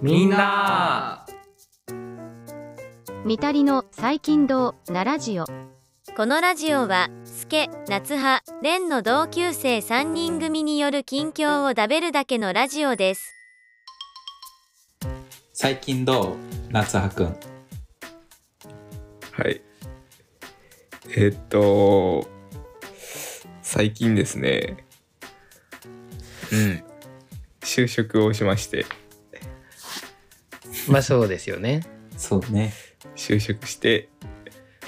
みんな。みたりの最近堂なラジオ。このラジオはスケ夏葉レンの同級生3人組による近況をダベるだけのラジオです。最近どう夏葉くん？はい。えーっと、最近ですね、うん。就職をしまして、まあそうですよね。そうね就職して、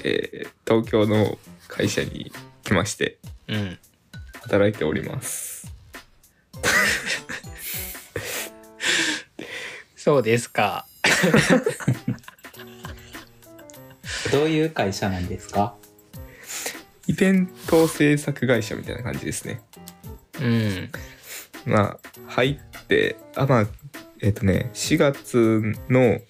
えー東京の会社に来まして、うん。働いております。そうですか。どういう会社なんですか？イベント制作会社みたいな感じですね。うん。まあ、入って、あ、まあ、えーっとね、4月の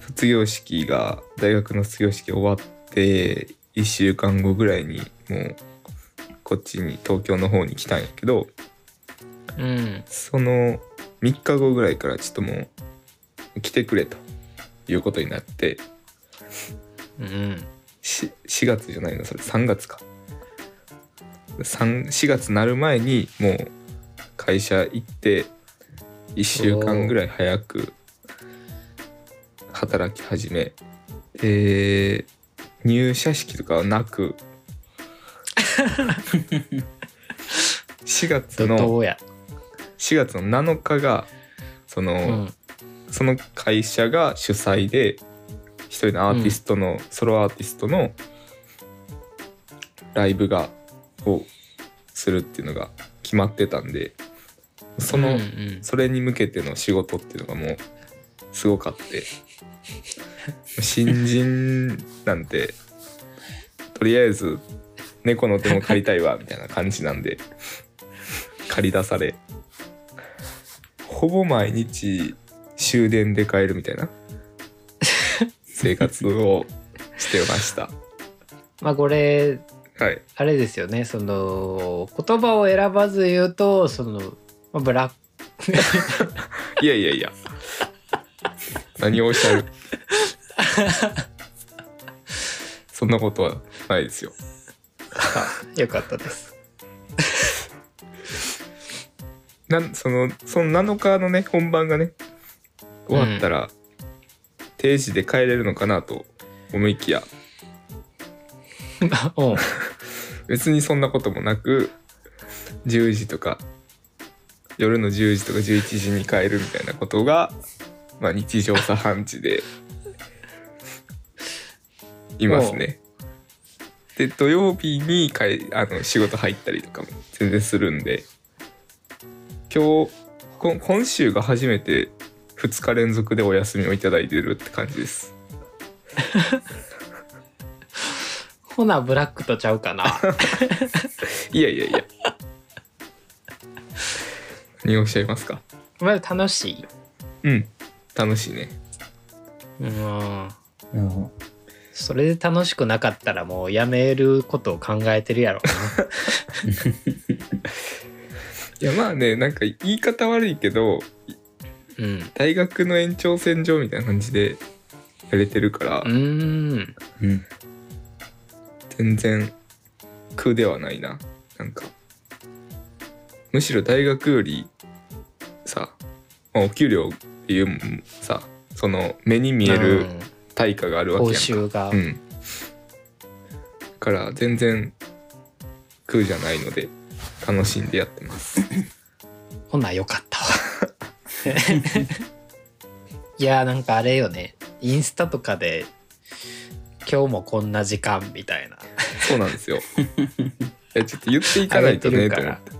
卒業式が、大学の卒業式終わって、1週間後ぐらいにもう、こっちに、東京の方に来たんやけど、うん。その3日後ぐらいからちょっともう来てくれということになってうん。し4月じゃないのそれ3月か3 4月なる前にもう会社行って1週間ぐらい早く働き始めで入社式とかはなく4月どのどうや。4月の7日がその、うん。その会社が主催で一人のアーティストの、ソロアーティストのライブがをするっていうのが決まってたんでその、うんうん。それに向けての仕事っていうのがもうすごかって。新人なんてとりあえず猫の手も借りたいわみたいな感じなんで借り出されほぼ毎日終電で帰るみたいな生活をしてました。まあこれ、はい。あれですよね。その、言葉を選ばず言うと、その、まあブラック、いやいやいや。何をおっしゃる？そんなことはないですよ。よかったです。なんそのその7日のね本番がね終わったら、定時で帰れるのかなと思いきや。う。ん。別にそんなこともなく10時とか夜の10時とか11時に帰るみたいなことが、まあ、日常茶飯事でいますね。で土曜日にかいあの仕事入ったりとかも全然するんで今日こ今週が初めて2日連続でお休みをいただいてるって感じです。ほな、ブラックとちゃうかな。いやいやいや。何をおっしゃいますか？まあ楽しい？うん楽しいね。うん。うんそれで楽しくなかったらもうやめることを考えてるやろ いやまあねなんか言い方悪いけどうな。うん。大学の延長線上みたいな感じでやれてるから、うーん。うん全然苦ではないななんかむしろ大学よりさ、まあ、お給料っていうさその目に見えるうん対価があるわけ報やんか。うん。だから全然苦じゃないので楽しんでやってます。ほなよかったわいやなんかあれよねインスタとかで今日もこんな時間みたいなそうなんですよ。えちょっと言っていかないとねと思って。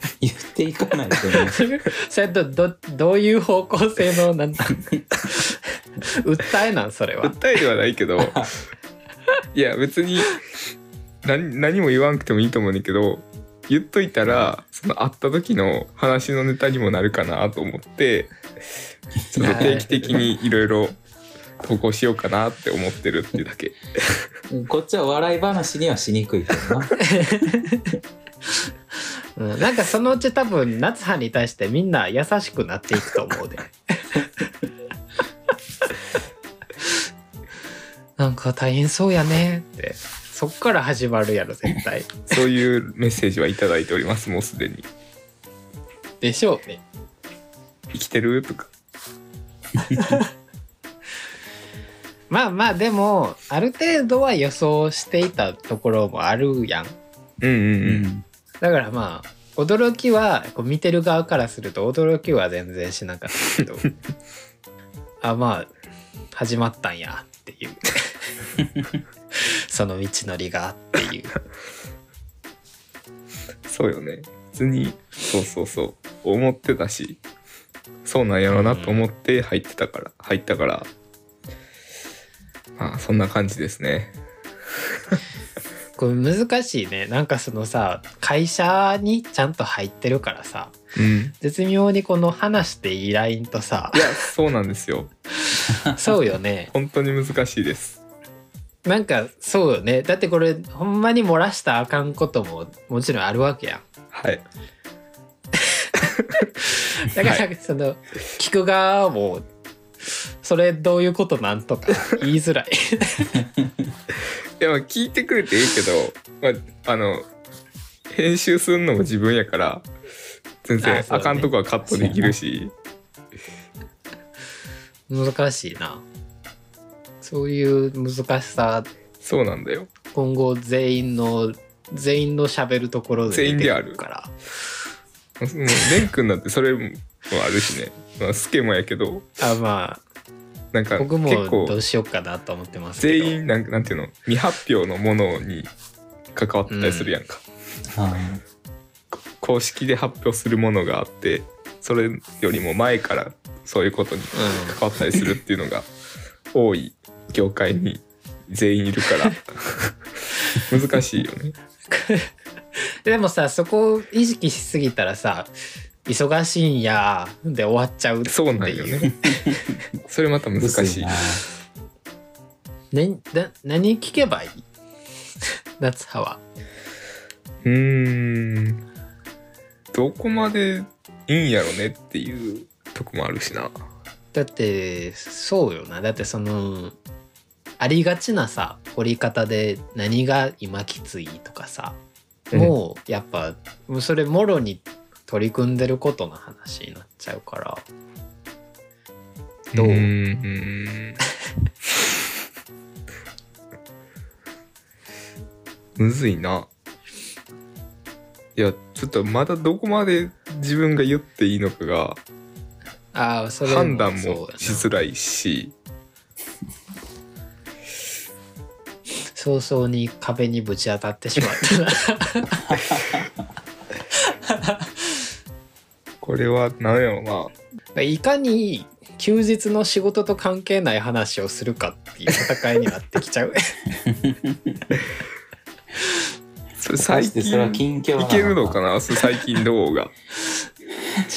言っていかないとね それとどどういう方向性のなんだ 訴えなんそれは。訴えではないけどいや別に何何も言わんくてもいいと思うんだけど言っといたらその会った時の話のネタにもなるかなと思ってちょっと定期的にいろいろ投稿しようかなって思ってるっていうだけ。こっちは笑い話にはしにくいけどなうん、なんかそのうち多分夏葉に対してみんな優しくなっていくと思うで。なんか大変そうやねって。そっから始まるやろ絶対。そういうメッセージはいただいておりますもうすでに。でしょうね。生きてる？とか。まあまあでもある程度は予想していたところもあるやん。うんうんううんん。だからまあ驚きはこう見てる側からすると驚きは全然しなかったけど あまあ始まったんやっていう。その道のりがっていう。そうよね。普通にそうそうそう思ってたしそうなんやろうなと思って入ってたから入ったからまあそんな感じですねこれ難しいね。なんかそのさ会社にちゃんと入ってるからさ。うん。絶妙にこの話していいラインとさ。いやそうなんですよ。そうよね。本当に難しいです。なんかそうよね。だってこれほんまに漏らしたらあかんことももちろんあるわけやん。はい。だからその聞く側もそれどういうことなんとか言いづらいい やまあ聞いてくれていいけど、まあ、あの編集するのも自分やから全然あかんとこはカットできるし。難しいな。そういう難しさ。そうなんだよ。今後全員の全員の喋るところで全員である。から。もうレン君だってそれもあるしね、まあ、スケもやけど。あまなんかあ僕も結構どうしようかなと思ってますけど。全員なんかなんていうの未発表のものに関わったりするやんか、は公式で発表するものがあってそれよりも前からそういうことに関わったりするっていうのが多い業界に全員いるから。難しいよね。でもさそこを意識しすぎたらさ忙しいんやで終わっちゃうっていう。そうなんよね。それまたい。難しい。ねな何聞けばいい？夏葉は。うーん。どこまでいいんやろねっていうとこもあるしな。だってそうよな。だってそのありがちなさ掘り方で何が今きついとかさ、うん。もうやっぱそれもろに取り組んでることの話になっちゃうから。どう？ーん むずいな。いやちょっとまだどこまで自分が言っていいのかがああそれ判断もしづらいし。早々に壁にぶち当たってしまったな これは何やろな。いかに休日の仕事と関係ない話をするかっていう戦いになってきちゃう。それ最してそれは近近況ないけるのかな？最近どうが？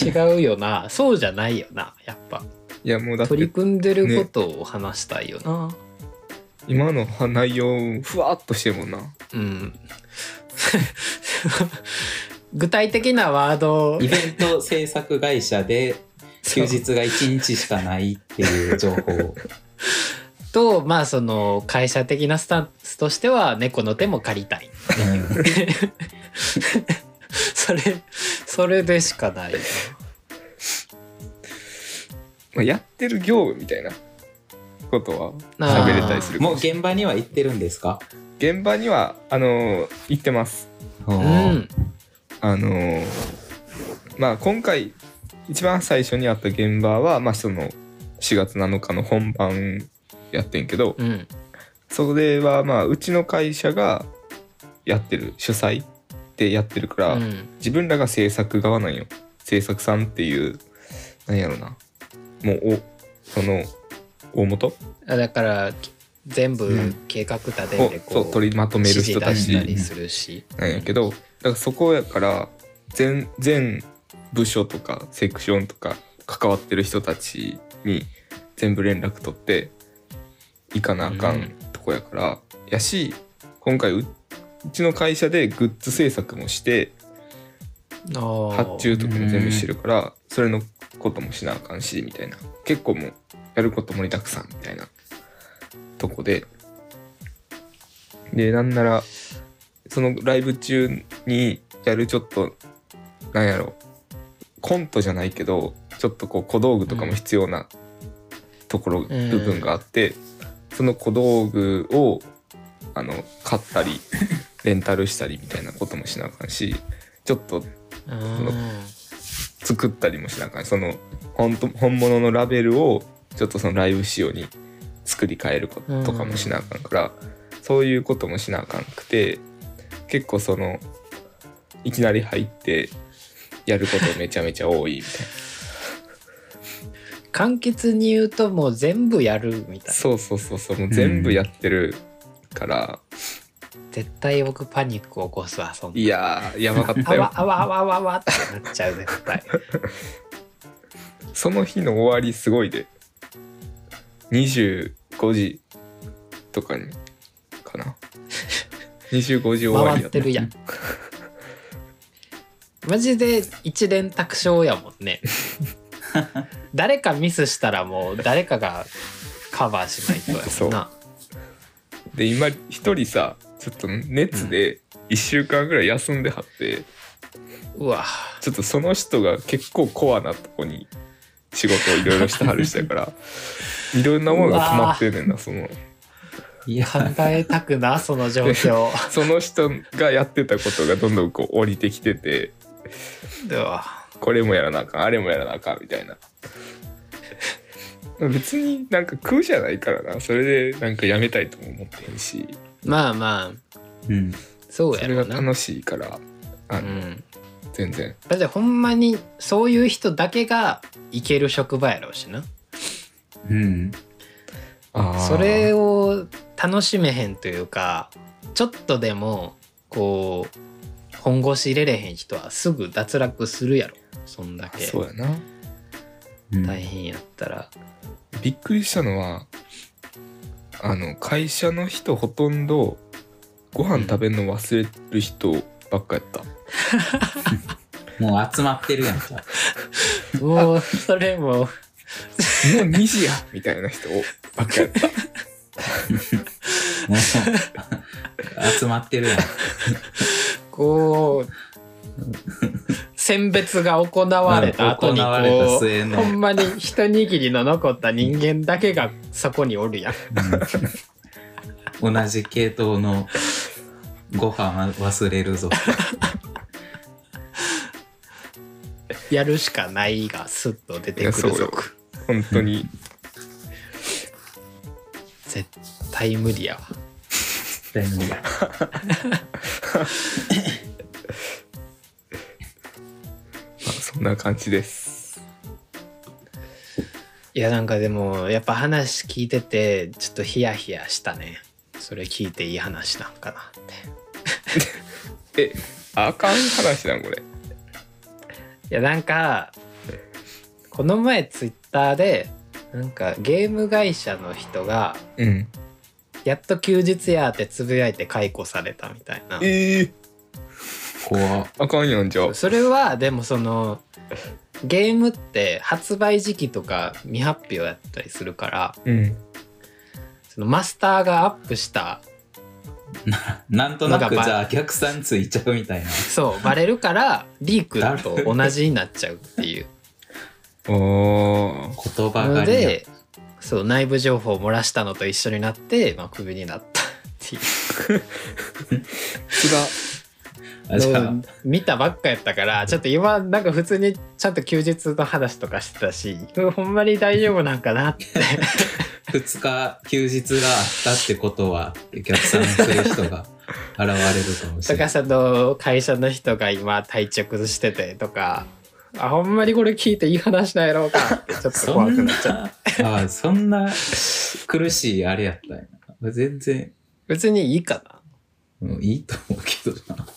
違うよな。そうじゃないよな。やっぱ。いやもうだって取り組んでることを話したいよな、今の内容ふわっとしてるもんな。うん具体的なワードイベント制作会社で 休日が1日しかないっていう情報。とまあその会社的なスタンスとしては猫の手も借りたいう。ん。それそれでしかない。なまあ、やってる業務みたいなことは喋れたりする。かもう現場には行ってるんですか？現場にはあのー行ってます。ううんあのーまあ今回一番最初にあった現場はまあその4月7日の本番やってんけどうん。それはまあうちの会社がやってる主催でやってるから、うん。自分らが制作側なんよ。制作さんっていうなんやろな。もうおその大元？あだから全部うん。計画立てをてう取りまとめる人たち。りするし。なんやけどだからそこやから全全部署とかセクションとか関わってる人たちに全部連絡取って行かなあかうん。んとこやから、やし今回ううちの会社でグッズ制作もして発注とかも全部してるからそれのこともしなあかんしみたいな。結構もうやること盛りだくさんみたいなとこで。でなんならそのライブ中にやるちょっとなんやろ。コントじゃないけどちょっとこう小道具とかも必要なところ、ん。部分があってその小道具をあの買ったり レンタルしたりみたいなこともしなあかんしちょっとうん。作ったりもしなあかんその本当本物のラベルをちょっとそのライブ仕様に作り変えることとかもしなあかんから、そういうこともしなあかんくて結構そのいきなり入ってやることめちゃめちゃ多いみたいな。簡潔に言うともう全部やるみたいな。そうそうそうそうもう全部やってるから、絶対僕パニック起こすわそんな。いやーやばかったあよわあわあわあわあわってなっちゃう絶対。その日の終わりすごいで。25時とかにかな25時終わりや回ってるやん。マジで一連卓勝やもんね。誰かミスしたらもう誰かがカバーしないとやもんな。で今一人さちょっと熱で1週間ぐらい休んではって、うわ。ちょっとその人が結構コアなとこに仕事をいろいろしてはる人やから いろんなものが決まってんねんなそのいや、考えたくな その状況。その人がやってたことがどんどんこう降りてきてて。うわ。これもやらなあかんあれもやらなあかんみたいな。別になんか苦じゃないからな。それでなんかやめたいとも思ってへんし。まあまあ。うん。そうそれがやろな楽しいから。あの、うん。全然。だってほんまにそういう人だけが行ける職場やろうしな。うん。あー。それを楽しめへんというかちょっとでもこう本腰入れれへん人はすぐ脱落するやろ。そんだけ。そうやな。うん。大変やったら。びっくりしたのはあの会社の人ほとんどご飯食べるの忘れる人ばっかやった、もう集まってるやんか。もうそれも。もう2時やみたいな人ばっかやった 集まってるやん。こう選別が行われた後にこう末の。ほんまに一握りの残った人間だけがそこにおるやん。うん。同じ系統のご飯は忘れるぞ。やるしかないがスッと出てくるぞ。本当に絶対無理やわ。絶対無理や。まあそんな感じです。いやなんかでもやっぱ話聞いててちょっとヒヤヒヤしたね。それ聞いていい話なんかなって。えあかん話なんこれ。いやなんかこの前ツイッターでなんかゲーム会社の人がうん。やっと休日やってつぶやいて解雇されたみたいな。えー、怖っ。あかんやんじゃあ。それはでもそのゲームって発売時期とか未発表やったりするからうん。そのマスターがアップしたなんとなくじゃあ逆算ついちゃうみたいな。そうバレるからリークと同じになっちゃうっていうおー。言葉のがでそう内部情報を漏らしたのと一緒になって、まあ、クビになったっていう。見たばっかやったからちょっと今なんか普通にちゃんと休日の話とかしてたしうんほんまに大丈夫なんかなって。2日休日があったってことは逆算する人が現れるかもしれない。とかその会社の人が今体調崩しててとかあほんまにこれ聞いていい話なんやろうか。ちょっとそ怖くんなっちゃう。な、あそんな苦しいあれやったんやな。全然、別にいいかな。うん、いいと思うけどな。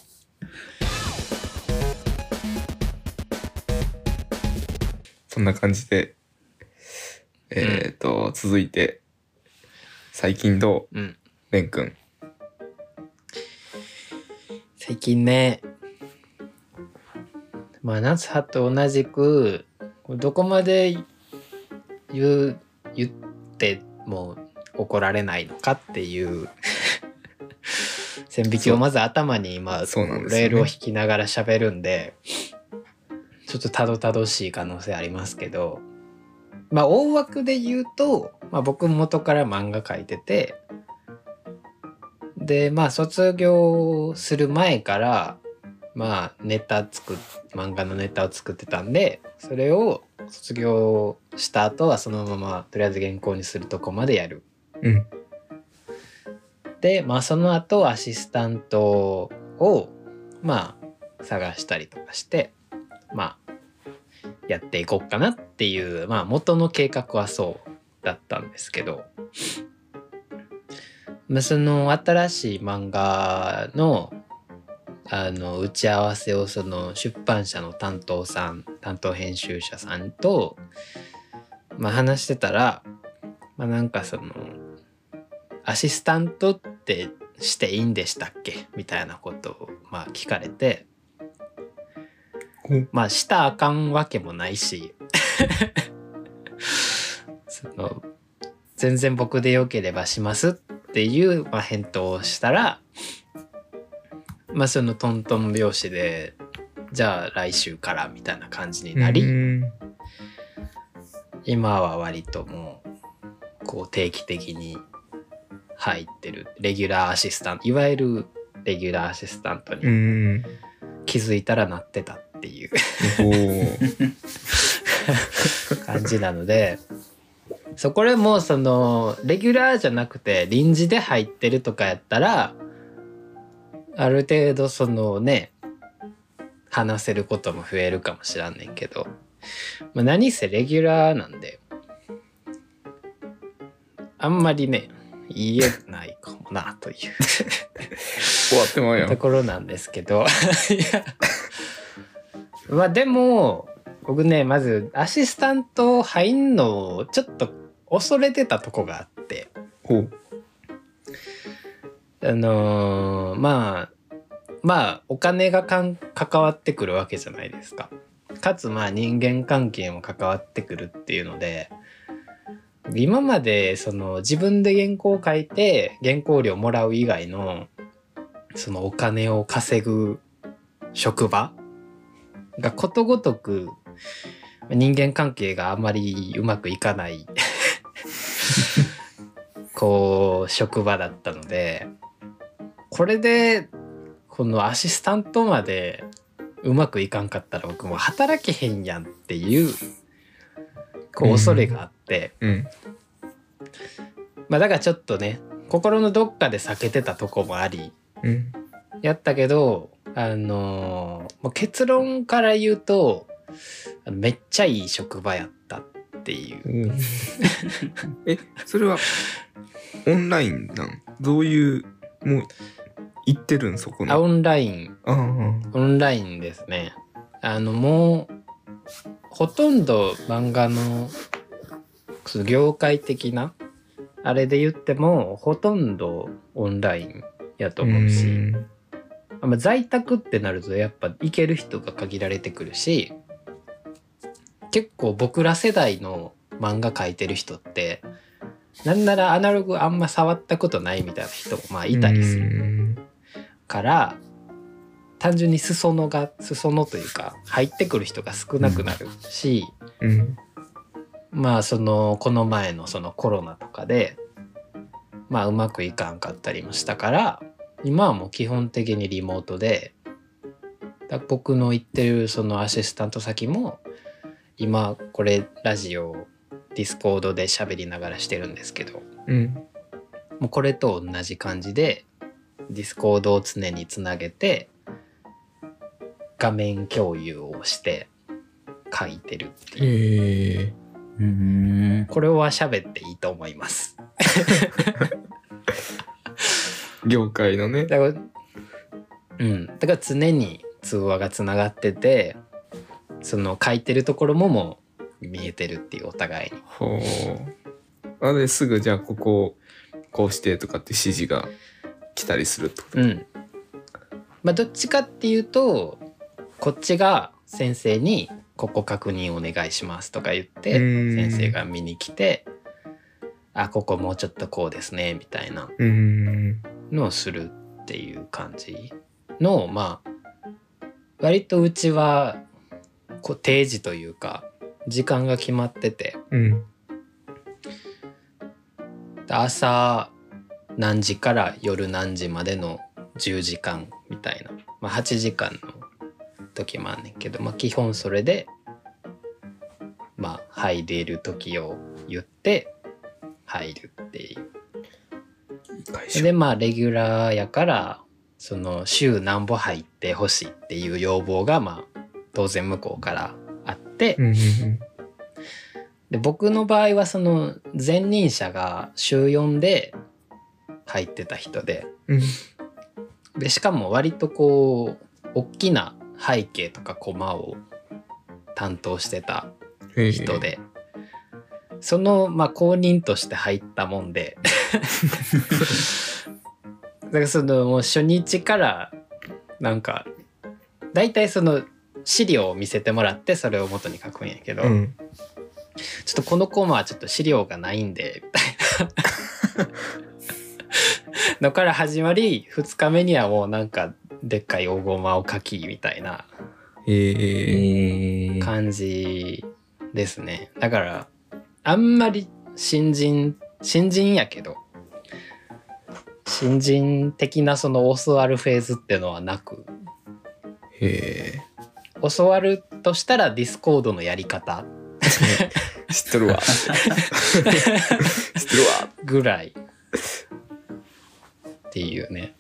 そんな感じでえっ、と、続いて最近どう？うん。レン君。最近ねまあ夏葉と同じくどこまで言う言っても怒られないのかっていう線引きをまず頭に今そうなんですよね。レールを引きながら喋るんでちょっとたどたどしい可能性ありますけどまあ大枠で言うと、まあ、僕元から漫画描いててでまあ卒業する前からまあネタ作っ漫画のネタを作ってたんでそれを卒業した後はそのままとりあえず原稿にするとこまでやる。うんでまあその後アシスタントをまあ探したりとかしてまあやっていこうかなっていうまあ元の計画はそうだったんですけど、まあ、その新しい漫画のあの打ち合わせをその出版社の担当さん担当編集者さんと、まあ、話してたら、まあ、なんかそのアシスタントってしていいんでしたっけ？みたいなことをまあ聞かれてほうまあしたらあかんわけもないし その全然僕でよければしますっていう、まあ、返答をしたらまあそのトントン拍子でじゃあ来週からみたいな感じになり、うん。今は割ともうこう定期的に入ってるレギュラーアシスタントいわゆるレギュラーアシスタントうにん。気づいたらなってたっていう。感じなのでそこでもうそのレギュラーじゃなくて臨時で入ってるとかやったらある程度そのね話せることも増えるかもしらんねんけど、まあ、何せレギュラーなんであんまりね言えないかもなという 終わってまうやんところなんですけど。まあでも僕ねまずアシスタント入んのをちょっと恐れてたとこがあって。ほうあのーまあまあお金がかん関わってくるわけじゃないですか。かつまあ人間関係も関わってくるっていうので今までその自分で原稿を書いて原稿料もらう以外のそのお金を稼ぐ職場がことごとく人間関係があまりうまくいかないこう職場だったのでこれでこのアシスタントまでうまくいかんかったら僕もう働けへんやんっていうこう恐れがあって、うん。まあだからちょっとね心のどっかで避けてたとこもありうん。やったけどあのーもう結論から言うとめっちゃいい職場やったっていう。うん。えそれはオンラインなん？どういうもう行ってるんそこの。あオンライン。ああオンラインですね。あのもうほとんど漫画のその業界的なあれで言ってもほとんどオンラインやと思うし、ん。まあ、在宅ってなるとやっぱ行ける人が限られてくるし結構僕ら世代の漫画描いてる人ってなんならアナログあんま触ったことないみたいな人もまあいたりする。るから単純に裾野が裾野というか入ってくる人が少なくなるし、うん。まあそのこの前のそのコロナとかでまあうまくいかんかったりもしたから今はもう基本的にリモートでだ僕の行ってるそのアシスタント先も今これラジオディスコードで喋りながらしてるんですけどうん。もうこれと同じ感じでディスコードを常につなげて画面共有をして書いてるっていうへえうーん。これは喋っていいと思います。業界のねだからうんだから常に通話がつながっててその書いてるところももう見えてるっていうお互いに。ほうあですぐじゃあこここうしてとかって指示が来たりするってこと？うん。まあどっちかっていうとこっちが先生に「ここ確認お願いします」とか言ってうん。先生が見に来て「あここもうちょっとこうですね」みたいなうん。のをするっていう感じのまあ割とうちはこう定時というか時間が決まってて。うん。朝何時から夜何時までの10時間みたいな、まあ、8時間の時もあんねんけど、まあ、基本それでまあ入れる時を言って入るっていう。でまあレギュラーやからその週何歩入ってほしいっていう要望がまあ当然向こうからあって、で僕の場合はその前任者が週4で入ってた人で。うん。でしかも割とこう大きな背景とかコマを担当してたうん人で、そのまあ公認として入ったもんで。だからそのもう初日からなんか大体その資料を見せてもらってそれを元に書くんやけど、うん。ちょっとこのコマはちょっと資料がないんでみたいな のから始まり2日目にはもうなんかでっかい大ゴマを描きみたいな感じですね。だからあんまり新人新人やけど新人的なその教わるフェーズってのはなくへ教わるとしたらディスコードのやり方。え 知っとるわ。知っとるわ。ぐらいっていうね。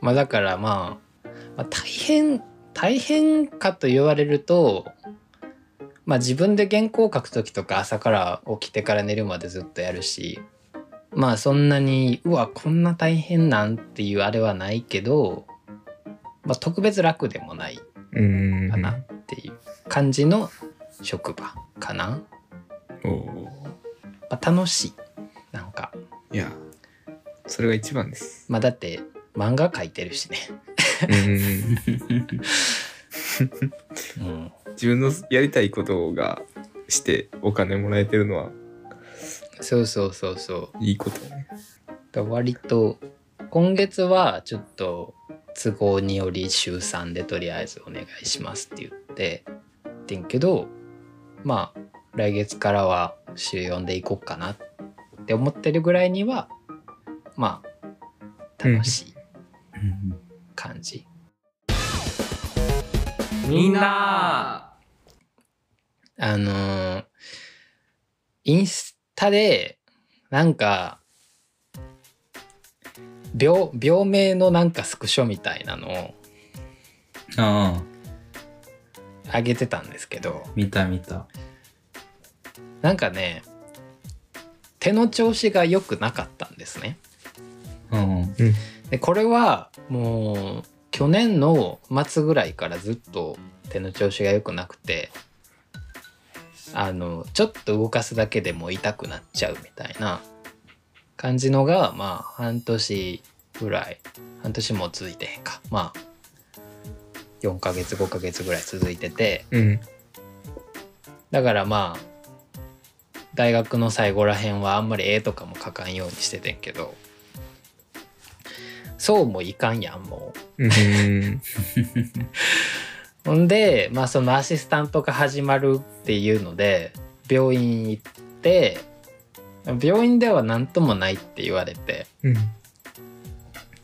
まあだからまあ、まあ、大変大変かと言われるとまあ自分で原稿を書く時とか朝から起きてから寝るまでずっとやるしまあそんなにうわこんな大変なんっていうあれはないけど、まあ、特別楽でもないうんかなっていう感じの職場かな、おー。まあ、楽しい。なんか。いやそれが一番ですまあだって漫画描いてるしね。うんうん。自分のやりたいことがしてお金もらえてるのはそうそうそうそう。いいことねだ割と今月はちょっと都合により週3でとりあえずお願いしますって言ってってんけどまあ来月からは週4で行こうかなって思ってるぐらいにはまあ楽しい感じ。みんなあのーインスタでなんか病病名のなんかスクショみたいなのをああ上げてたんですけど見た見たなんかね手の調子が良くなかったんですね。うんでこれはもう去年の末ぐらいからずっと手の調子が良くなくてあのちょっと動かすだけでも痛くなっちゃうみたいな感じのがまあ半年ぐらい半年も続いてへんか。まあ4ヶ月5ヶ月ぐらい続いてて。うん。だからまあ大学の最後らへんはあんまり絵とかも描かんようにしててんけどそうもいかんやんもう。うんほんで、まあそのアシスタントが始まるっていうので、病院行って、病院では何ともないって言われて、うん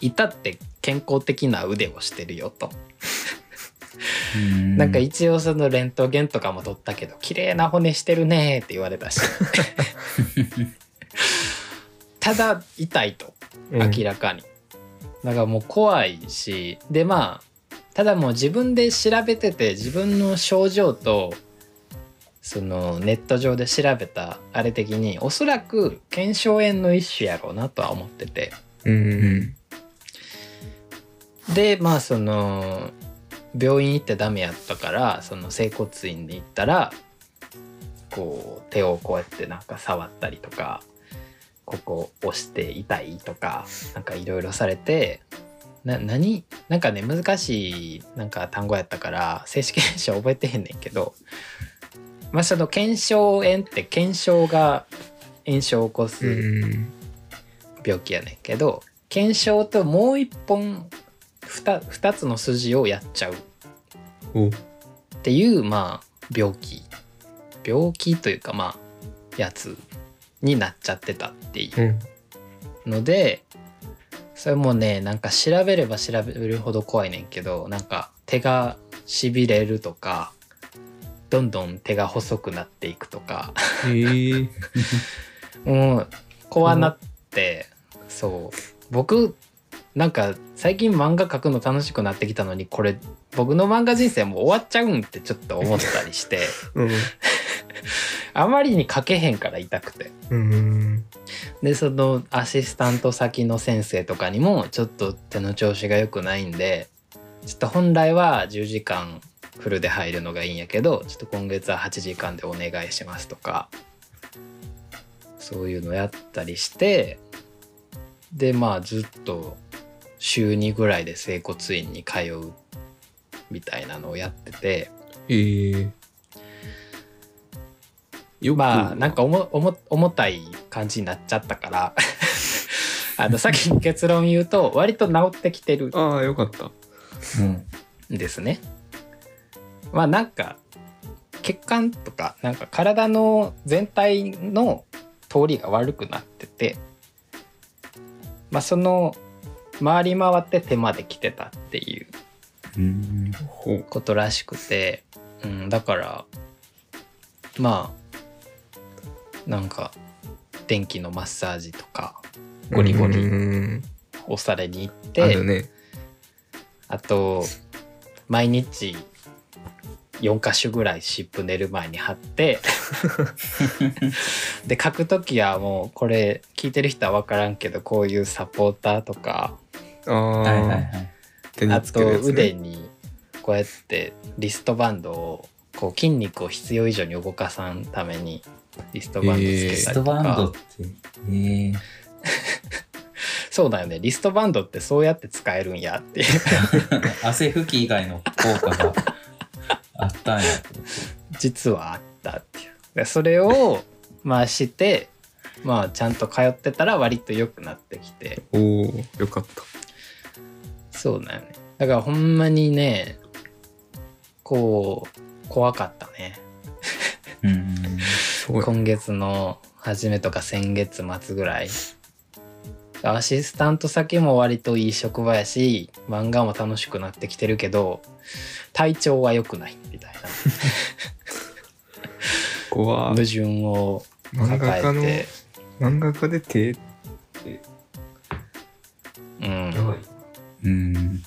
至って健康的な腕をしてるよと。うんなんか一応そのレントゲンとかも取ったけど、綺麗な骨してるねって言われたし。ただ痛いと。明らかに、だからもう怖いしでまあただもう自分で調べてて自分の症状とそのネット上で調べたあれ的におそらく腱鞘炎の一種やろうなとは思ってて。うん。でまあその病院行ってダメやったからその整骨院に行ったらこう手をこうやってなんか触ったりとかここ押して痛いとかなんかいろいろされてな何なんかね難しいなんか単語やったから正式名称覚えてへんねんけどまあその腱鞘炎って腱鞘が炎症を起こうすん病気やねんけど腱鞘ともう一本 2, 2つの筋をやっちゃう。お。っていうまあ病気。病気というかまあやつになっちゃってたっていう。うん。のでそれもねなんか調べれば調べるほど怖いねんけどなんか手がしびれるとかどんどん手が細くなっていくとか。へえ。もう怖なってそう。僕なんか最近漫画描くの楽しくなってきたのにこれ僕の漫画人生もう終わっちゃうんってちょっと思ったりして。うん あまりに描けへんから痛くて。うん。でそのアシスタント先の先生とかにもちょっと手の調子が良くないんでちょっと本来は10時間フルで入るのがいいんやけどちょっと今月は8時間でお願いしますとかそういうのやったりしてでまあずっと週2ぐらいで整骨院に通うみたいなのをやってて。へえよく。まあなんか重重重たい感じになっちゃったから。あの先に結論言うと割と治ってきてる。ああよかった。うん。んですね。まあなんか血管とかなんか体の全体の通りが悪くなっててまあその回り回って手まで来てたっていうことらしくて、うん、だからまあなんか電気のマッサージとかゴリゴリうん。押されに行っあてるね。あと毎日4箇所ぐらい湿布寝る前に貼って で書く時はもうこれ聞いてる人は分からんけどこういうサポーターとかああ、はいはいはい。手にあと腕にこうやってリストバンドをこう筋肉を必要以上に動かさんためにリストバンドつけリストたりとか、バンドって、えー、そうだよね。リストバンドってそうやって使えるんやっていう。汗拭き以外の効果があったんや。実はあったっていう。でそれをまあしてまあちゃんと通ってたら割と良くなってきて。おおよかった。そうだよね。だからほんまにねこう怖かったね。うん。今月の初めとか先月末ぐらい。アシスタント先も割といい職場やし漫画も楽しくなってきてるけど体調は良くないみたいな。矛盾を抱えて。漫画家で手うん。うん。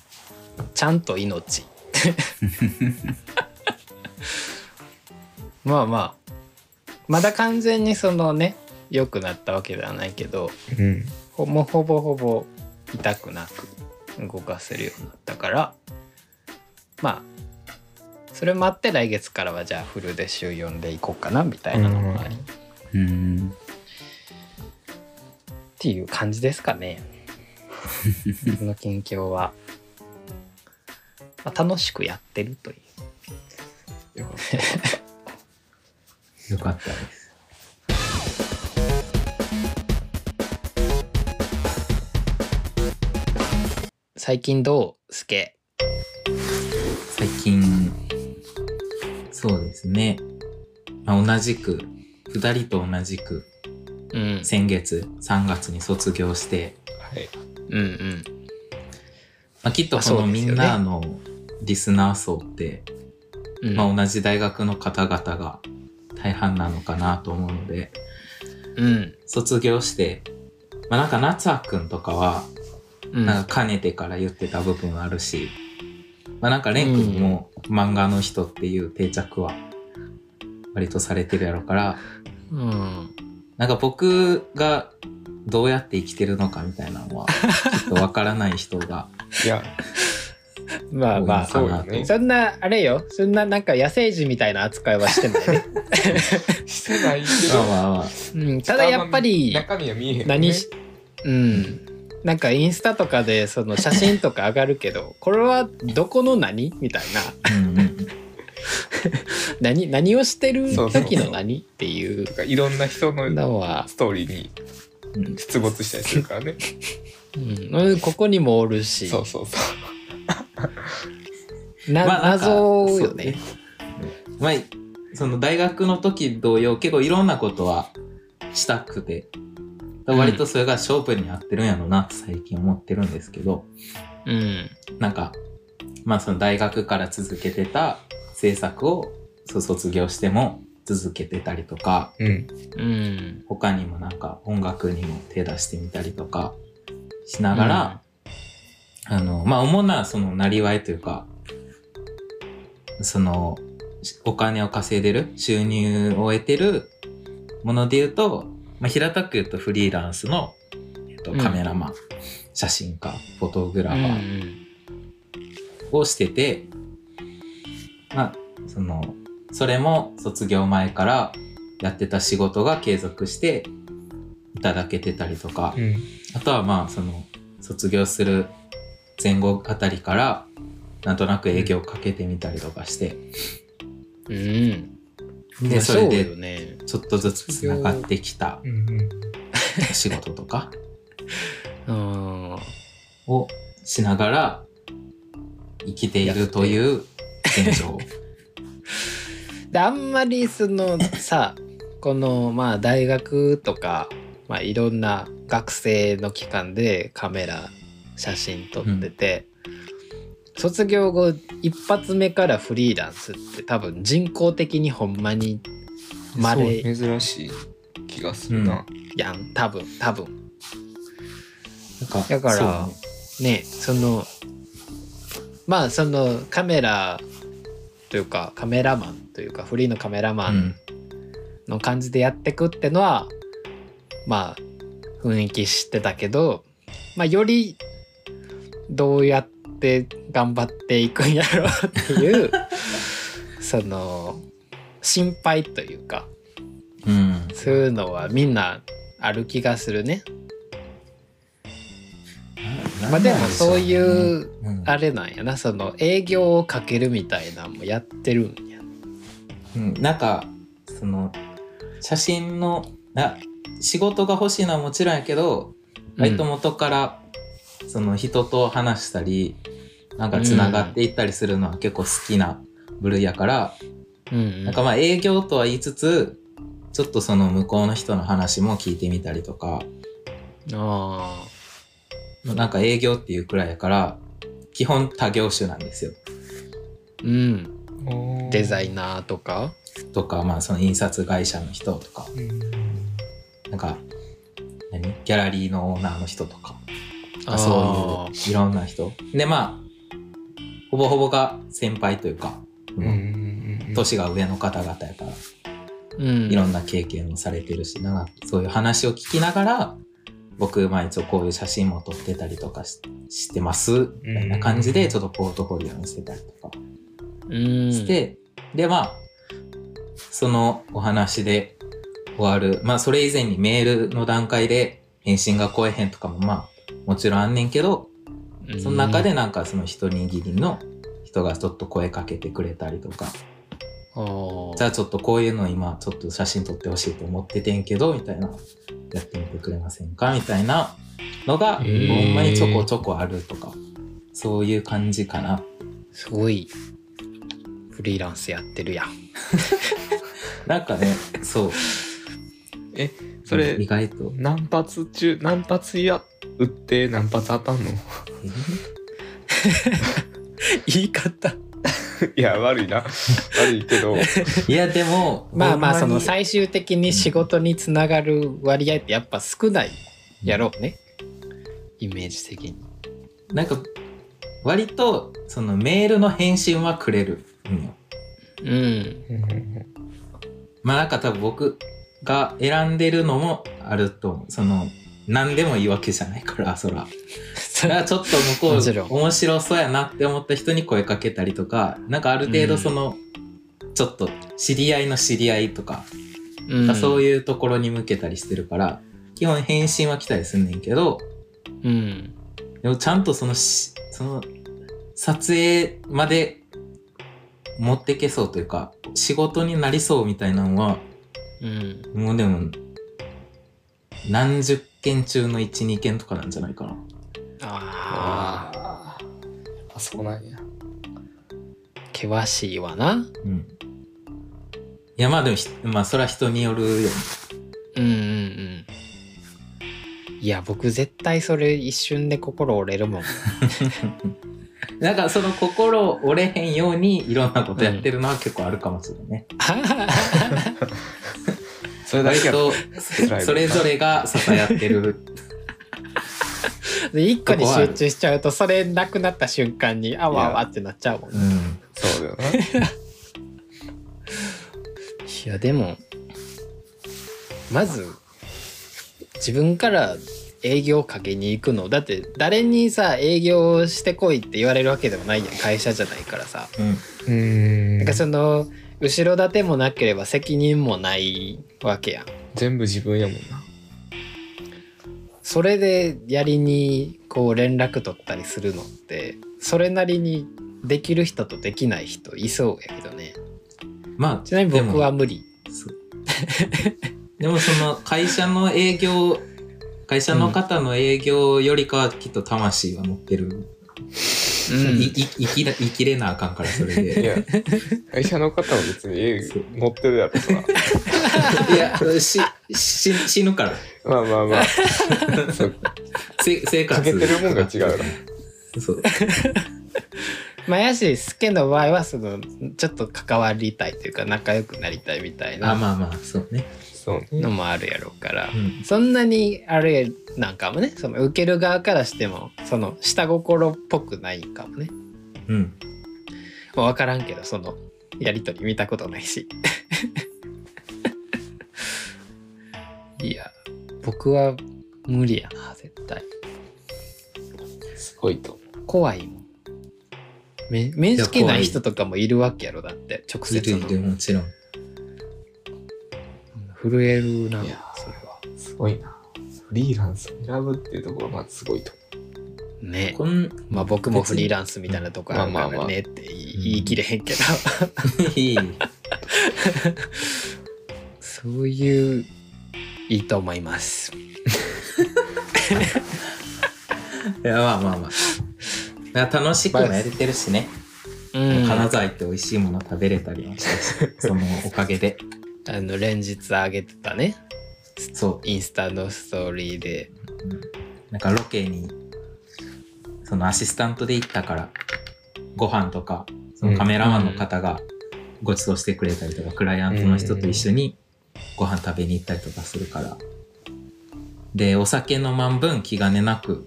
ちゃんと命 まあまあまだ完全にそのね良くなったわけではないけどうん。ほぼほぼほぼ痛くなく動かせるようになったからまあそれもあって来月からはじゃあフルで週4でいこうかなみたいなのもあり、っうん。ていう感じですかね。僕の近況は、まあ、楽しくやってるというよかった よかったです。最近どう？すけ。最近、そうですね。まあ、同じく、二人と同じく、うん。先月3月に卒業して、はい。うんうん。まあ、きっとあこのみんなのリスナー層って、うん。まあ、同じ大学の方々が大半なのかなと思うので、うん。卒業して、まあ、なんか夏あくんとかは、うん。なんかかねてから言ってた部分あるし、まあなんかレン君も漫画の人っていう定着は割とされてるやろから、うん。なんか僕がどうやって生きてるのかみたいなのは、ちょっとわからない人がいやまあまあ。そうよね。そんなあれよ。そんななんか野生児みたいな扱いはしてない。ね、してないけまあどまあまあ、うん、ただやっぱり中身は見えへん、ね、何しうん。なんかインスタとかでその写真とか上がるけど これはどこの何みたいな。うんうん 何何をしてる時の何っていう。とかいろんな人のストーリーにうん。出没したりするからね。うん、ここにもおるし。そうそうそうな、まあ謎よね。まあ、その大学の時同様、結構いろんなことはしたくて、割とそれが勝負に合ってるんやろうな最近思ってるんですけど、うん。なんか、まあその大学から続けてた制作をそう卒業しても続けてたりとか、うん。うん。他にもなんか音楽にも手出してみたりとかしながら、あの、まあ、主なその、なりわいというか、その、お金を稼いでる、収入を得てるもので言うと、まあ、平たく言うとフリーランスの、えっと、うん。カメラマン、写真家、フォトグラうんファーをしてて、まあ、その、それも卒業前からやってた仕事が継続していただけてたりとか、うん。あとはまあその卒業する前後あたりからなんとなく営業をかけてみたりとかして。うん。うんでそれでね。ちょっとずつつながってきた仕事とか。うん。をしながら生きているという現状。であんまりそのさこのまあ大学とか、まあ、いろんな学生の期間でカメラ写真撮ってて、卒業後一発目からフリーランスって多分人工的にほんまにまれ珍しい気がするな、やん多分多分。だからね。ねそのまあそのカメラというかカメラマンというかフリーのカメラマンうん。の感じでやってくってのは、まあ雰囲気知ってたけど、まあ、よりどうやって頑張っていくんやろうっていう その心配というかうん。そういうのはみんなある気がするね。まあでもそういううん。あれなんやな。その営業をかけるみたいなのもやってるんや。うん、なんかその写真のな仕事が欲しいのはもちろんやけど割と元からその人と話したりなんかつながっていったりするのは結構好きな部類やから、うんうん。なんかまあ営業とは言いつつちょっとその向こうの人の話も聞いてみたりとかあなんか営業っていうくらいやから基本多業種なんですよ。ーうん。デザイイナーとか？とかまあその印刷会社の人とか。ンなんか何？ギャラリーのオーナーの人とかあー。そういういろんな人。で、まあ、ほぼほぼが先輩というか、うん。年が上の方々やから、うん。いろんな経験をされてるし、なんかそういう話を聞きながら、僕、まあ一応こういう写真も撮ってたりとかししてます、みたいな感じで、ちょっとポートフォリオにしてたりとか。うん。して、で、まあ、そのお話で終わる。まあ、それ以前にメールの段階で返信が来えへんとかも、まあ、もちろんあんねんけど、その中でなんかその一握りの人がちょっと声かけてくれたりとか、うんじゃあちょっとこういうの今ちょっと写真撮ってほしいと思っててんけど、みたいな、やってみてくれませんか？みたいなのが、ほんまにちょこちょこあるとか、そういう感じかな。すごいフリーランスやってるやん。なんかね、そう。それ意外と。何発中何発や撃って何発当たんの？言い方。いや悪いな。悪いけど。いや、でも、まあまあその最終的に仕事につながる割合ってやっぱ少ないやろうね。イメージ的に。なんか、割と、そのメールの返信はくれる。ん。よ。うん。まあなんか多分僕が選んでるのもあると思う。その、何でもいいわけじゃないから、そら。だからちょっと向こう面白そうやなって思った人に声かけたりとか、なんかある程度その、ちょっと知り合いの知り合いとか、うん。そういうところに向けたりしてるから、基本返信は来たりすんねんけど、うん。でもちゃんとそのし、その、撮影まで持ってけそうというか、仕事になりそうみたいなのは、うん。もうでも、何十件中の1、2件とかなんじゃないかな。ああそうなんや険しいわなうん。いや、まあでもひ、まあそれは人によるよね。うんうんうんいや僕絶対それ一瞬で心折れるもん だからその心折れへんようにいろんなことやってるのは結構あるかもしれないね。それだけとそれぞれが支え合ってる。で一個に集中しちゃうとそれなくなった瞬間にあわあわってなっちゃうもんうねん。そうだよな。いやでもまず自分から営業かけに行くの。だって誰にさ営業してこいって言われるわけでもないやん。会社じゃないからさ。うん。うーん。なんかその後ろ盾もなければ責任もないわけやん。全部自分やもんな。それでやりにこう連絡取ったりするのってそれなりにできる人とできない人いそうやけどね。まあ、ちなみに僕は無理。でもその会社の営業、会社の方の営業よりかはきっと魂は持ってる。うん生きら生きれなあかんから、それいで。や会社の方も別に家乗ってるやろそらいや、し、し死ぬから。まあまあまあそうせ生活。かけてるもんが違うよそう。まあやしスケの場合はそのちょっと関わりたいというか仲良くなりたいみたいあ、なまあまあ、そうね。そう。ねのもあるやろうから。うん。そんなにあれなんかもね。その受ける側からしてもその下心っぽくないかもね。うん。まあ分からんけどそのやり取り見たことないし。いや僕は無理やな絶対。すごいと。怖いもん。め面識ない人とかもいるわけやろだって。直い接の。るいる、もちろん。震えるな。いやそれはすごいな。フリーランスを選ぶっていうところがまずすごいとね。こん、まあ僕もフリーランスみたいなとこあるからまあまあまあ。ねって言い言い切れへんけど。いい。そういういいと思います。いや、まあまあまあ。だから楽しくもやれてるしね。うん。金沢行って美味しいもの食べれたりもしたし、そのおかげで。あの連日上げてたねそう。インスタのストーリーでなんかロケに、そのアシスタントで行ったから、ご飯とか、そのカメラマンの方がご馳走してくれたりとか、クライアントの人と一緒にご飯食べに行ったりとかするから。で、お酒飲まん分気兼ねなく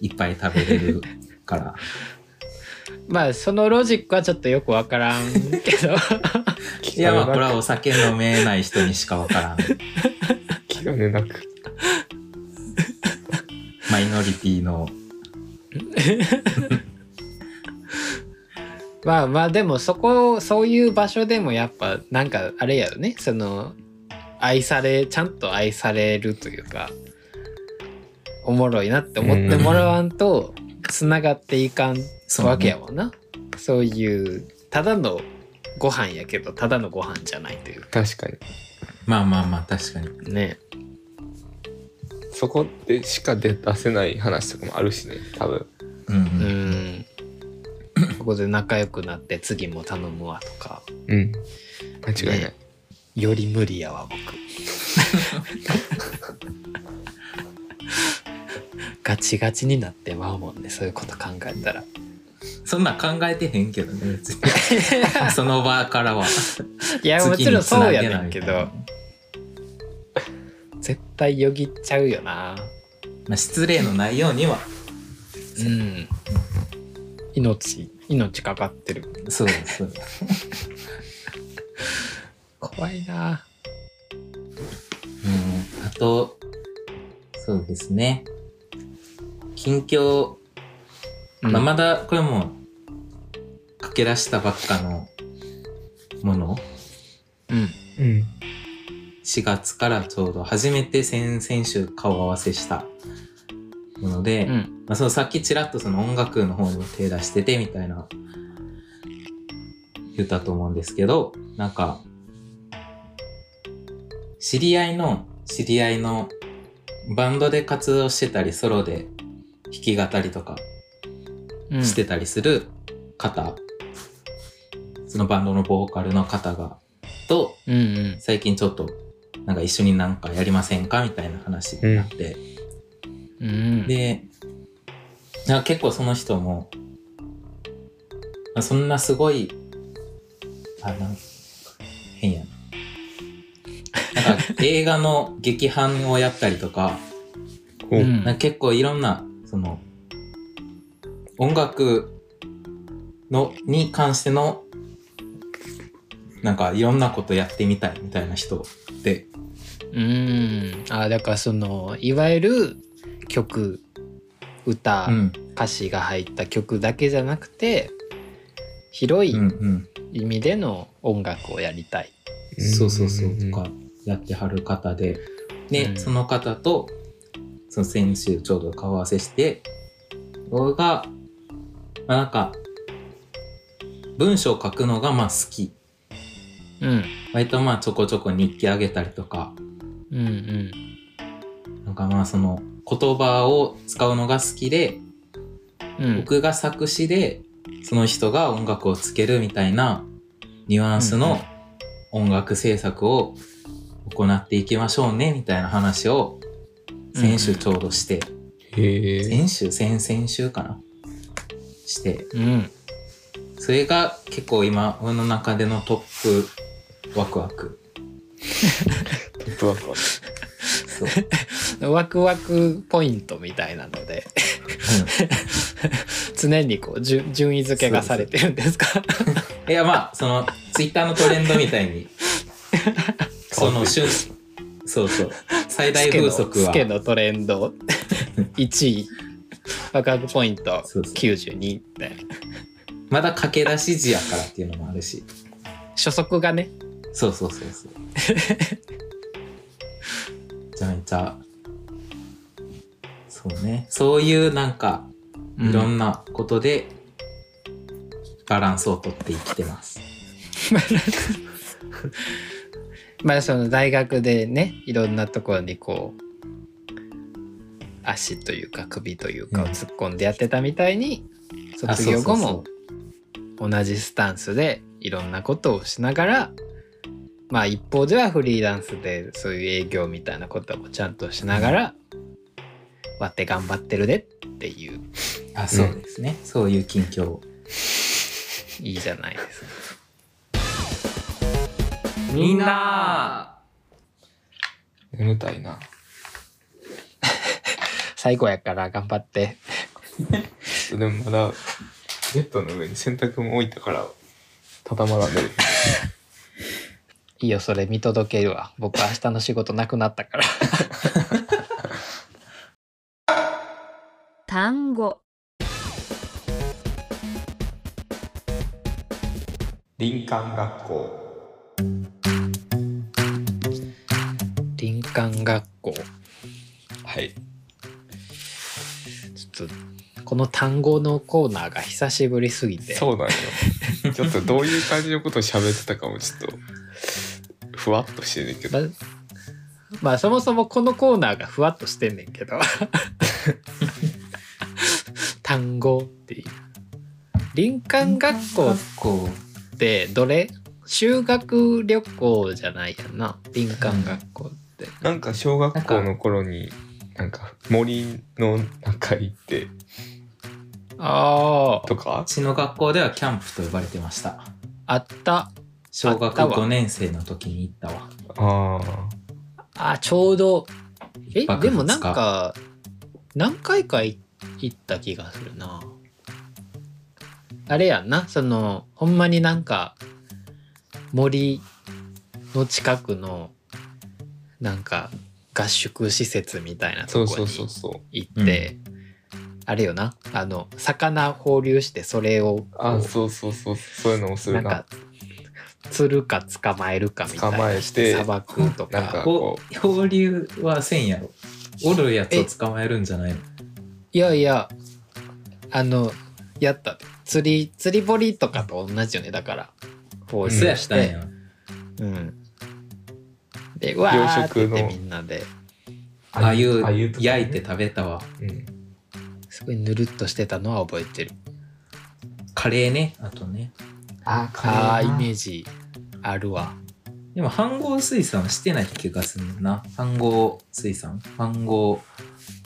いっぱい食べれるから。まあそのロジックはちょっとよくわからんけど。いや、まあこれはお酒飲めない人にしかわからん。気兼ねなく。マイノリティの、まあまあでもそこそういう場所でもやっぱなんかあれやろね。その愛されちゃんと愛されるというかおもろいなって思ってもらわんとつながっていかんわけやもんな。そういうただのご飯やけどただのご飯じゃないという。か確かに。まあまあまあ確かに。ね。そこでしか出出せない話とかもあるしね多分。うんううん。ん。ここで仲良くなって次も頼むわとか。うん。間違いない、ね。より無理やわ僕。ガチガチになってまうもんねそういうこと考えたらそんなん考えてへんけどね、別に。その場からは。いやもちろんそうやねんけど絶対よぎっちゃうよなまあ、失礼のないようには。うん命命かかってるそうですそうです。怖いなうん。あと、そうですね。近況、まあ、まだこれも駆け出したばっかのもの？うん。うん。4月からちょうど初めて先々週顔合わせしたもので、うん。まあ、そのさっきちらっとその音楽の方にも手出しててみたいな言ったと思うんですけど、なんか、知り合いの、知り合いのバンドで活動してたり、ソロで弾き語りとかうん。してたりする方、そのバンドのボーカルの方が、と、うんうん。最近ちょっと、なんか一緒になんかやりませんかみたいな話になって、うん。で、なんか結構その人も、あそんなすごい、あ、なんか変やな。なんか映画の劇伴をやったりとか、おうんか結構いろんな、その、音楽の、に関しての、なんかいろんなことやってみたいみたいな人で、うんあだからそのいわゆる曲歌、うん、歌詞が入った曲だけじゃなくて広いうん、うん。意味での音楽をやりたい。そうそうそううんとかやってはる方で、で、うんその方と、その先週ちょうど顔合わせして、僕が、まあなんか、文章を書くのがまあ好き。うん。割とまあちょこちょこ日記あげたりとか、うんうん。なんかまあその言葉を使うのが好きで、うん。僕が作詞でその人が音楽をつけるみたいなニュアンスの音楽制作を行っていきましょうねみたいな話を先週ちょうどして、へえ。先週先々週かな。して。うん。それが結構今俺の中でのトップワクワク。トップワーク。はそう、ワクワクポイントみたいなので。常にこう順順位付けがされてるんですか？うん、いやまあそのツイッターのトレンドみたいに。その瞬そうそう。最大風速は。スケのトレンド。1位。ワクワクポイントそうそう。92ってまだ駆け出し時やからっていうのもあるし。初速がねそうそうそうそう。めちゃめちゃ、そうね。そういうなんか、いろんなことで、バランスをとって生きてます。まあその大学でねいろんなところにこう足というか首というかをうん突っ込んでやってたみたいに、あ卒業後も同じスタンスでいろんなことをしながらまあ一方ではフリーランスでそういう営業みたいなこともちゃんとしながら、割って頑張ってるでっていうあ、そうですね。そういう近況。いいじゃないですか。みんな眠たいな 最後やから頑張って。でもまだベッドの上に洗濯物置いたからただまらんでる いいよそれ見届けるわ。僕明日の仕事なくなったから。単語林間学校林間学校。はいちょっとこの単語のコーナーが久しぶりすぎてそうなんよちょっとどういう感じのことを喋ってたかもちょっとふわっとしてるけど。ままあそもそもこのコーナーがふわっとしてんねんけど。単語っていう。林間学校こってどれ？修学旅行じゃないやんな。林間学校って、なんか小学校の頃になんか森の中行って。ああとか？うちの学校ではキャンプと呼ばれてました。あった小学あったわ。5年生の時に行ったわ。ああちょうど。えでもなんか何回かい行った気がするな。あれやんな。そのほんまになんか森の近くのなんか合宿施設みたいなあそうそうとこにそうそう。行ってあれよな。あの魚放流してそれをあそうそうそう。そういうのをするな。なんか釣るか捕まえるかみたい捕まえててさばくとか。なんかこう、放流はせんやろ。おるやつを捕まえるんじゃないの？いやいやあのやった釣り釣り堀とかと同じよね。だから。こうそうやしたんや。うん。でうわーって言って養殖の。みんなで。ああいうあゆとかね。焼いて食べたわ。うん。すごいぬるっとしてたのは覚えてる。カレーね、あとね。ああーイメージあるわ。でも、飯合水産してない気がするな。飯合水産？飯合、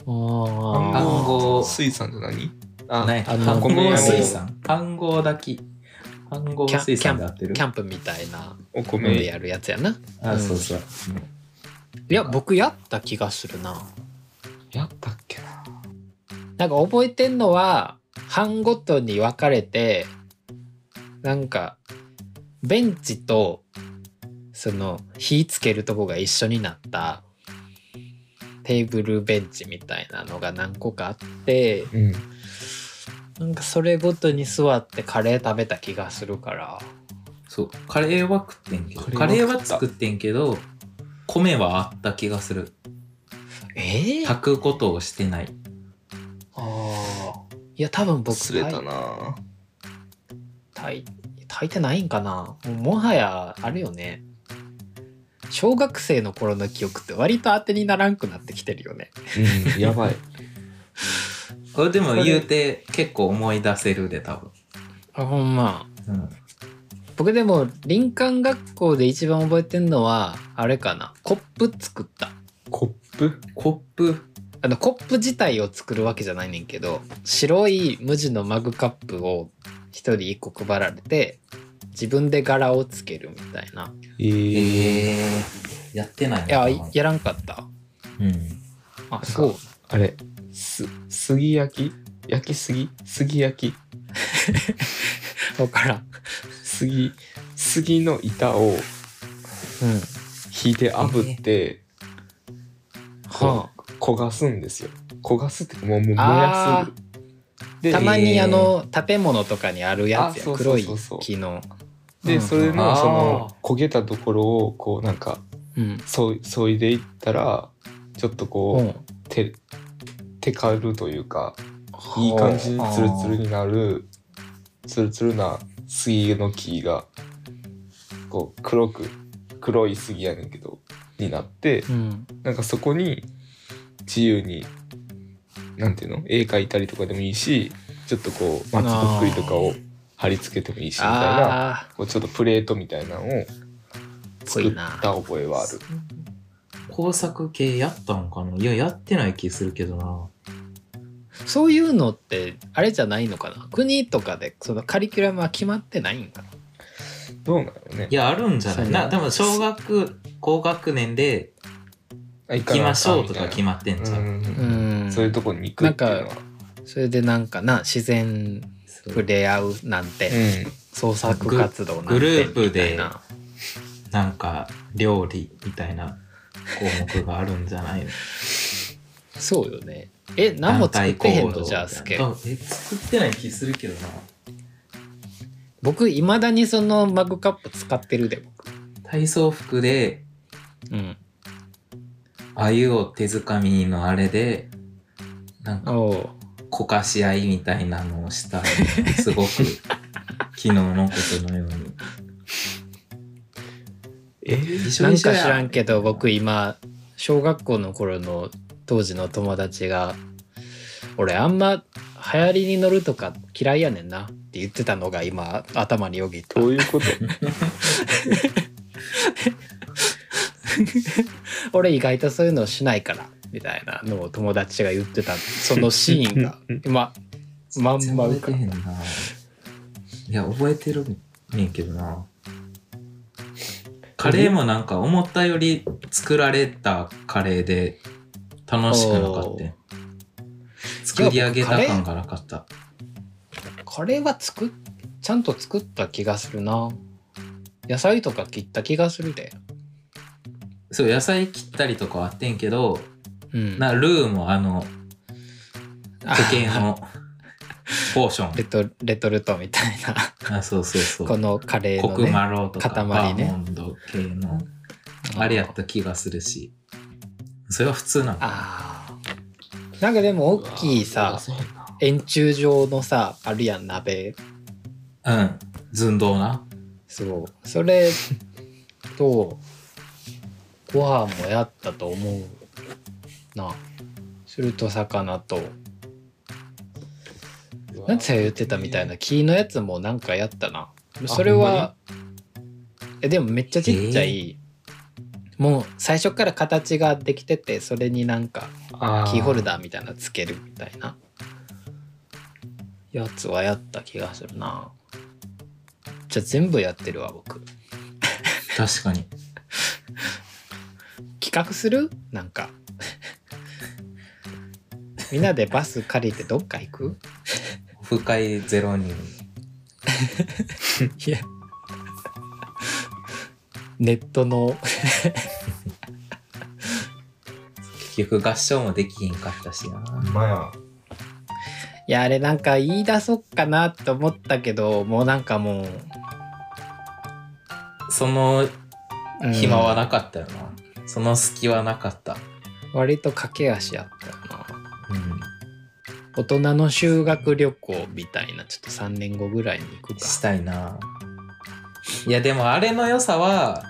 あ飯合水産って何？あ飯合水産。飯合炊き。飯合キャ水キャン産で合ってる。キャンプみたいなおので米やるやつやな。あ、そうそう。いや僕やった気がするな。やったっけな。なんか覚えてんのは班ごとに分かれてなんかベンチとその火つけるとこが一緒になったテーブルベンチみたいなのが何個かあってうんなんかそれごとに座ってカレー食べた気がするからそう。カレーは食ってんけど、カカレーは作ってんけど、米はあった気がする。えー、炊くことをしてない。あーいや多分僕忘れたな炊い炊いてないんかな？もはやあるよね。小学生の頃の記憶って割と当てにならんくなってきてるよね。うんやばい。これでも言うて結構思い出せるで、多分。あほんま。うん。僕でも林間学校で一番覚えてんのはあれかな？コップ作った。コップ？コップ？あのコップ自体を作るわけじゃないねんけど白い無地のマグカップを一人一個配られて自分で柄をつけるみたいな。えー、えー、やってないいやなやらんかった。うん。あそう。あれす杉焼き？焼き杉杉焼き？分からん。杉杉の板をうん。火で炙って、はあ。焦がすんですよ。焦がすってもうもう燃あやす。でたまにえー。あの建物とかにあるやつや黒い木の。でそれのその焦げたところをこうなんかうん。そいそいでいったらちょっとこう、うん。てテカるというかいい感じにツルツルになるツルツルな杉の木がこう黒く黒い杉やねんけどになってうん。なんかそこに自由になんていうの？絵描いたりとかでもいいしちょっとこう松ぼっくりとかを貼り付けてもいいしみたいなあこうちょっとプレートみたいなのを作った覚えはある。工作系やったんかな？いや、やってない気するけどな。そういうのってあれじゃないのかな？国とかでそのカリキュラムは決まってないんかな？どうなのね。いや、あるんじゃない？な。でも、小学、高学年であ行行きましょうとか決ままってんじゃ。う？んん。うん。そういうとこに行くっていうのは。それでなんかな自然触れ合うなんて、うん。創作活動なんてグループでみたいな。なんか、料理みたいな項目があるんじゃないの？そうよね。え何も作ってへんの？じゃあスケ。あえ、作ってない気するけどな。僕いまだにそのマグカップ使ってるで僕。体操服で、うん鮎を手づかみのあれで、なんか、こかし合いみたいなのをした、すごく、昨日のことのように。え？一緒なんか知らんけど僕今小学校の頃の当時の友達が俺あんま流行りに乗るとか嫌いやねんなって言ってたのが今頭によぎった。どういうこと？俺意外とそういうのしないからみたいなのを友達が言ってたそのシーンが。今まん全ま浮かん然覚えてへんな。いや、覚えてるねんけどな。カレーもなんか思ったより作られたカレーで楽しくなかったん作り上げた感がなかった。カレーは作っちゃんと作った気がするな。野菜とか切った気がするでそう、野菜切ったりとかはあってんけど、うん。な、ルーもあの、あ固形のポーション。レトレトルトみたいな。あ、そうそうそう。このカレーコクのねマロとか、塊ね。バーモンド系の、あれやった気がするし、それは普通なの。ああなんかでも大きいさ円柱状のさあるやん鍋。うん。寸胴な。そう。それとご飯もやったと思うな。すると魚と。夏也言ってたみたいな木のやつもなんかやったな。それはえでもめっちゃちっちゃい、もう最初から形ができててそれになんかキーホルダダーみたいなのつけるみたいな。やつはやった気がするな。じゃあ全部やってるわ僕。確かに 企画する？なんか。みんなでバス借りてどっか行く？オフ会ゼロ人。いや。ネットの。結局合唱もできひんかったしな。まやいやあれなんか言い出そっかなって思ったけどもうなんかもう、そのうん。暇はなかったよな、その隙はなかった。割と駆け足やったよな。うん。大人の修学旅行みたいなちょっと3年後ぐらいに行くか。したいな。いやでもあれの良さは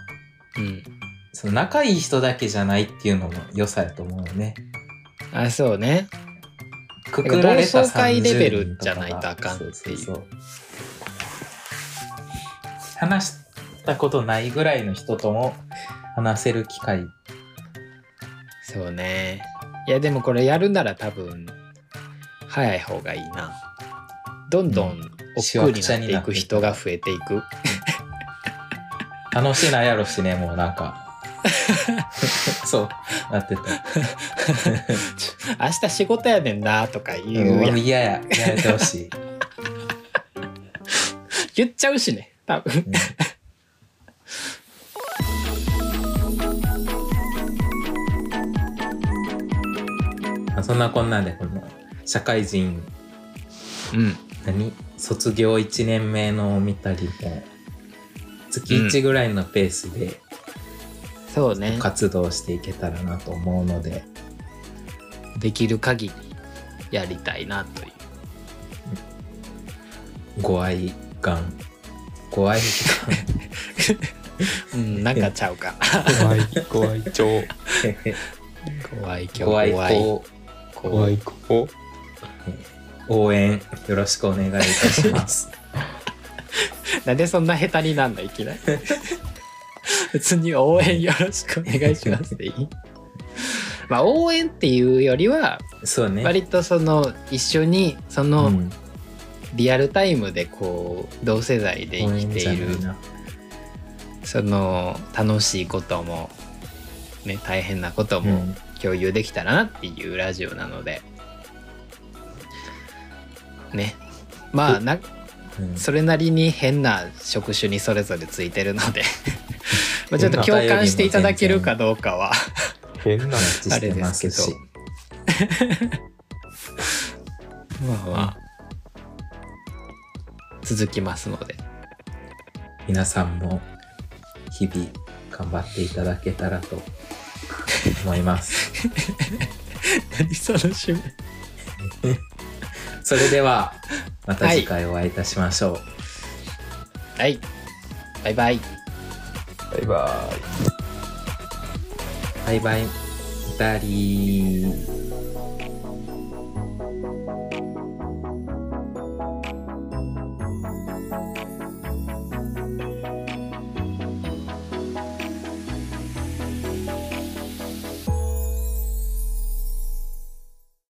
うん。その仲いい人だけじゃないっていうのも良さやと思うよね。あそうね。くくられた同窓会レベル30じゃないとあかんっていう。話したことないぐらいの人とも話せる機会。そうね。いやでもこれやるなら多分早い方がいいな。どんどん億劫になっていく人が増えていく。楽しないやろしねもうなんか。そう。なってた。明日仕事やねんなとか言うやん。嫌や。やめてほしい、言っちゃうしね多分。うんそんなこんなんでこの社会人うん。何？卒業1年目の見たりも月1ぐらいのペースでそうね。活動していけたらなと思うので、できる限りやりたいなという。ご愛願。ご愛 うんなんかちゃうか。怖い怖い超願ご愛嬌 ご愛ご愛好怖い子応援よろしくお願いいたします。なんでそんな下手になんだいきなり。別に応援よろしくお願いしますでいい？まあ応援っていうよりはそうね。割とその一緒にそうのん。リアルタイムでこう同世代で生きているその楽しいこともね大変なこともうん共有できたらなっていうラジオなので。ね。まあなうん。それなりに変な職種にそれぞれついてるので。まあちょっと共感していただけるかどうかは。変なお待ちしてますし あれですけまあ。まあ。続きますので。皆さんも日々頑張っていただけたらと思います。何その趣味？それではまた次回お会いいたしましょう、はい。バイバイ。バイバイ。バイバイ。ダリー